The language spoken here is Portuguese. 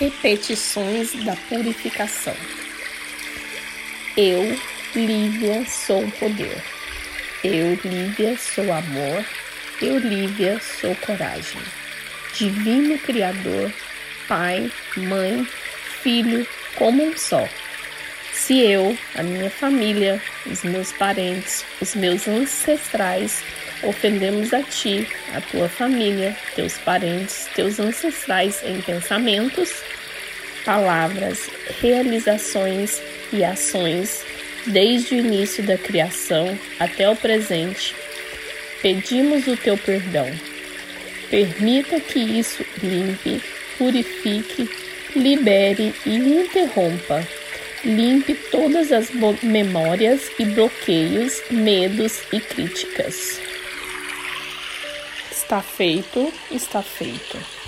Repetições da purificação. Eu, Lívia, sou poder. Eu, Lívia, sou amor. Eu, Lívia, sou coragem. Divino Criador, Pai, Mãe, Filho, como um só. Se eu, a minha família, os meus parentes, os meus ancestrais ofendemos a ti, a tua família, teus parentes, teus ancestrais em pensamentos, palavras, realizações e ações, desde o início da criação até o presente, pedimos o teu perdão. Permita que isso limpe, purifique, libere e interrompa Limpe todas as memórias e bloqueios, medos e críticas. Está feito, está feito.